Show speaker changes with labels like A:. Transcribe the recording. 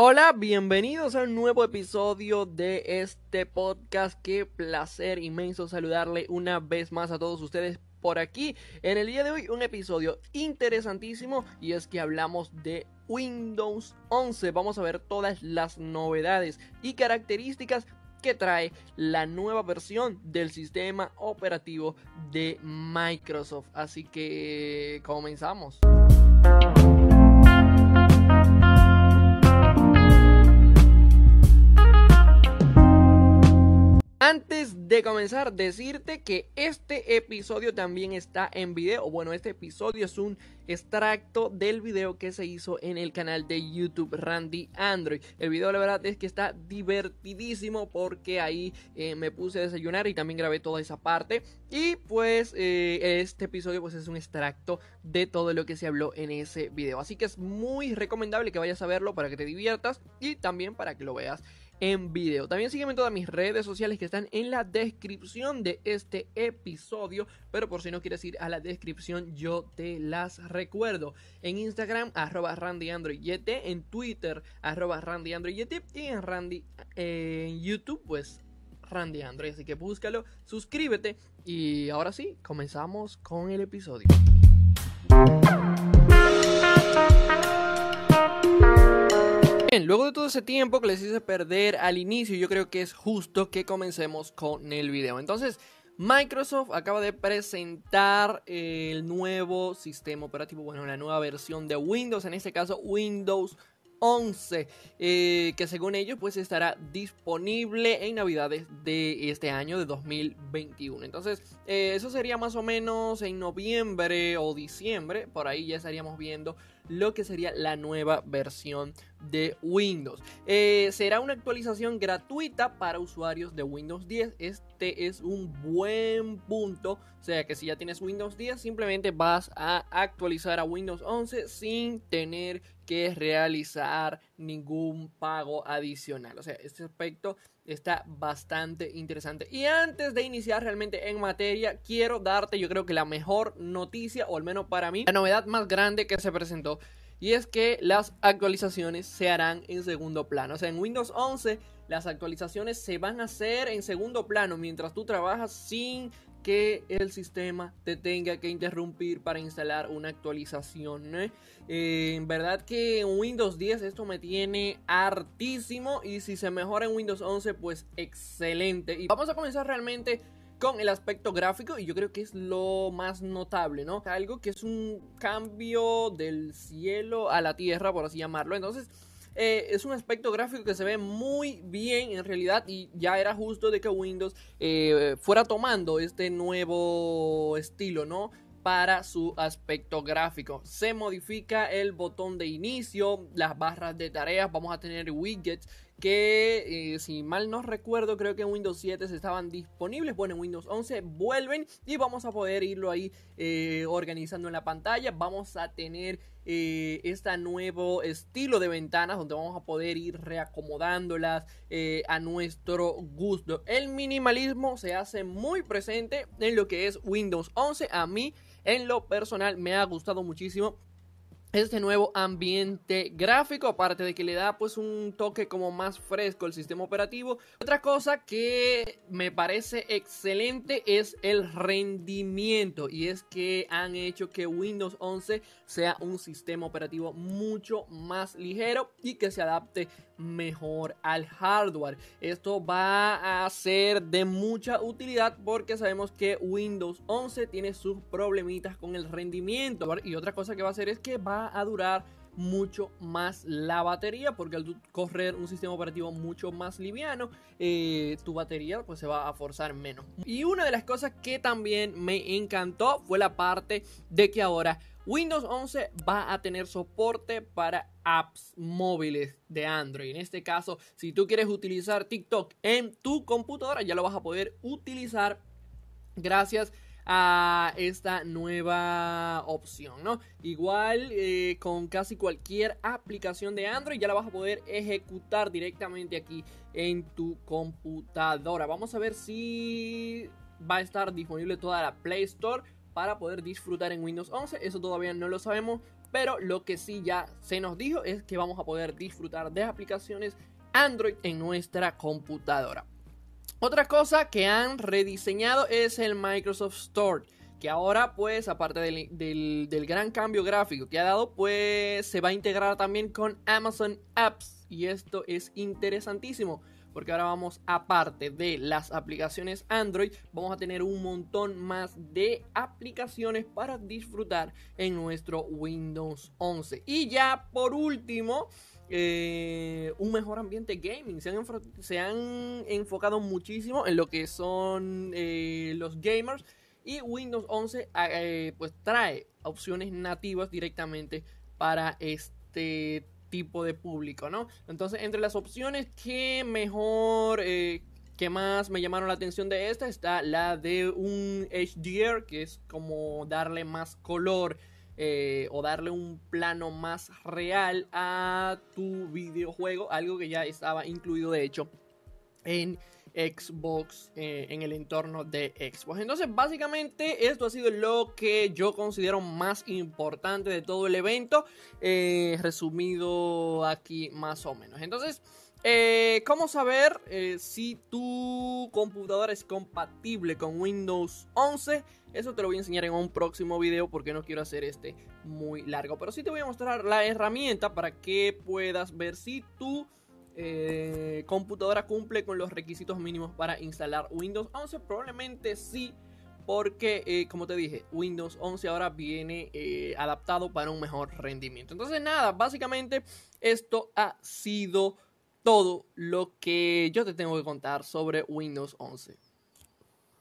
A: Hola, bienvenidos a un nuevo episodio de este podcast. Qué placer inmenso saludarle una vez más a todos ustedes por aquí. En el día de hoy un episodio interesantísimo y es que hablamos de Windows 11. Vamos a ver todas las novedades y características que trae la nueva versión del sistema operativo de Microsoft. Así que comenzamos. Antes de comenzar, decirte que este episodio también está en video. Bueno, este episodio es un extracto del video que se hizo en el canal de YouTube Randy Android. El video, la verdad, es que está divertidísimo porque ahí eh, me puse a desayunar y también grabé toda esa parte. Y pues eh, este episodio pues es un extracto de todo lo que se habló en ese video. Así que es muy recomendable que vayas a verlo para que te diviertas y también para que lo veas en video. También sígueme en todas mis redes sociales que están en la descripción de este episodio. Pero por si no quieres ir a la descripción, yo te las recuerdo. En Instagram, arroba RandyAndroidYT. En Twitter, arroba RandyAndroidYT. Y en Randy, en YouTube, pues Randy Android. Así que búscalo, suscríbete. Y ahora sí, comenzamos con el episodio. Luego de todo ese tiempo que les hice perder al inicio, yo creo que es justo que comencemos con el video. Entonces, Microsoft acaba de presentar el nuevo sistema operativo, bueno, la nueva versión de Windows, en este caso Windows 11, eh, que según ellos pues estará disponible en navidades de este año de 2021. Entonces, eh, eso sería más o menos en noviembre o diciembre, por ahí ya estaríamos viendo lo que sería la nueva versión de Windows. Eh, será una actualización gratuita para usuarios de Windows 10. Este es un buen punto. O sea que si ya tienes Windows 10, simplemente vas a actualizar a Windows 11 sin tener que realizar ningún pago adicional. O sea, este aspecto está bastante interesante. Y antes de iniciar realmente en materia, quiero darte yo creo que la mejor noticia, o al menos para mí, la novedad más grande que se presentó. Y es que las actualizaciones se harán en segundo plano. O sea, en Windows 11 las actualizaciones se van a hacer en segundo plano mientras tú trabajas sin que el sistema te tenga que interrumpir para instalar una actualización. ¿eh? Eh, en verdad que en Windows 10 esto me tiene hartísimo y si se mejora en Windows 11 pues excelente. Y vamos a comenzar realmente con el aspecto gráfico y yo creo que es lo más notable, ¿no? Algo que es un cambio del cielo a la tierra, por así llamarlo. Entonces, eh, es un aspecto gráfico que se ve muy bien en realidad y ya era justo de que Windows eh, fuera tomando este nuevo estilo, ¿no? para su aspecto gráfico. Se modifica el botón de inicio, las barras de tareas, vamos a tener widgets que eh, si mal no recuerdo creo que en Windows 7 se estaban disponibles, bueno en Windows 11 vuelven y vamos a poder irlo ahí eh, organizando en la pantalla, vamos a tener este nuevo estilo de ventanas donde vamos a poder ir reacomodándolas a nuestro gusto. El minimalismo se hace muy presente en lo que es Windows 11, a mí en lo personal me ha gustado muchísimo este nuevo ambiente gráfico, aparte de que le da pues un toque como más fresco al sistema operativo. Otra cosa que me parece excelente es el rendimiento y es que han hecho que Windows 11 sea un sistema operativo mucho más ligero y que se adapte mejor al hardware. Esto va a ser de mucha utilidad porque sabemos que Windows 11 tiene sus problemitas con el rendimiento. Y otra cosa que va a hacer es que va a durar mucho más la batería porque al correr un sistema operativo mucho más liviano eh, tu batería pues se va a forzar menos y una de las cosas que también me encantó fue la parte de que ahora Windows 11 va a tener soporte para apps móviles de Android. En este caso, si tú quieres utilizar TikTok en tu computadora, ya lo vas a poder utilizar gracias a esta nueva opción, ¿no? Igual eh, con casi cualquier aplicación de Android ya la vas a poder ejecutar directamente aquí en tu computadora. Vamos a ver si va a estar disponible toda la Play Store para poder disfrutar en Windows 11. Eso todavía no lo sabemos, pero lo que sí ya se nos dijo es que vamos a poder disfrutar de aplicaciones Android en nuestra computadora. Otra cosa que han rediseñado es el Microsoft Store que ahora pues aparte del, gran cambio gráfico que ha dado pues se va a integrar también con Amazon Apps. Y esto es interesantísimo porque ahora vamos aparte de las aplicaciones Android vamos a tener un montón más de aplicaciones para disfrutar en nuestro Windows 11 y ya por último eh, un mejor ambiente gaming. Se han, enfocado muchísimo en lo que son eh, los gamers. Y Windows 11 ah, eh, pues trae opciones nativas directamente para este tipo de público, ¿no? Entonces, entre las opciones que mejor, que más me llamaron la atención de esta, está la de un HDR, que es como darle más color eh, o darle un plano más real a tu videojuego, algo que ya estaba incluido de hecho en Xbox, eh, en el entorno de Xbox. Entonces, básicamente, esto ha sido lo que yo considero más importante de todo el evento, eh, resumido aquí más o menos. Entonces, eh, ¿Cómo saber si tu computadora es compatible con Windows 11? Eso te lo voy a enseñar en un próximo video porque no quiero hacer este muy largo. Pero sí te voy a mostrar la herramienta para que puedas ver si tu eh, computadora cumple con los requisitos mínimos para instalar Windows 11. Probablemente sí. Porque, como te dije, Windows 11 ahora viene adaptado para un mejor rendimiento. Entonces, nada, básicamente esto ha sido todo lo que yo te tengo que contar sobre Windows 11.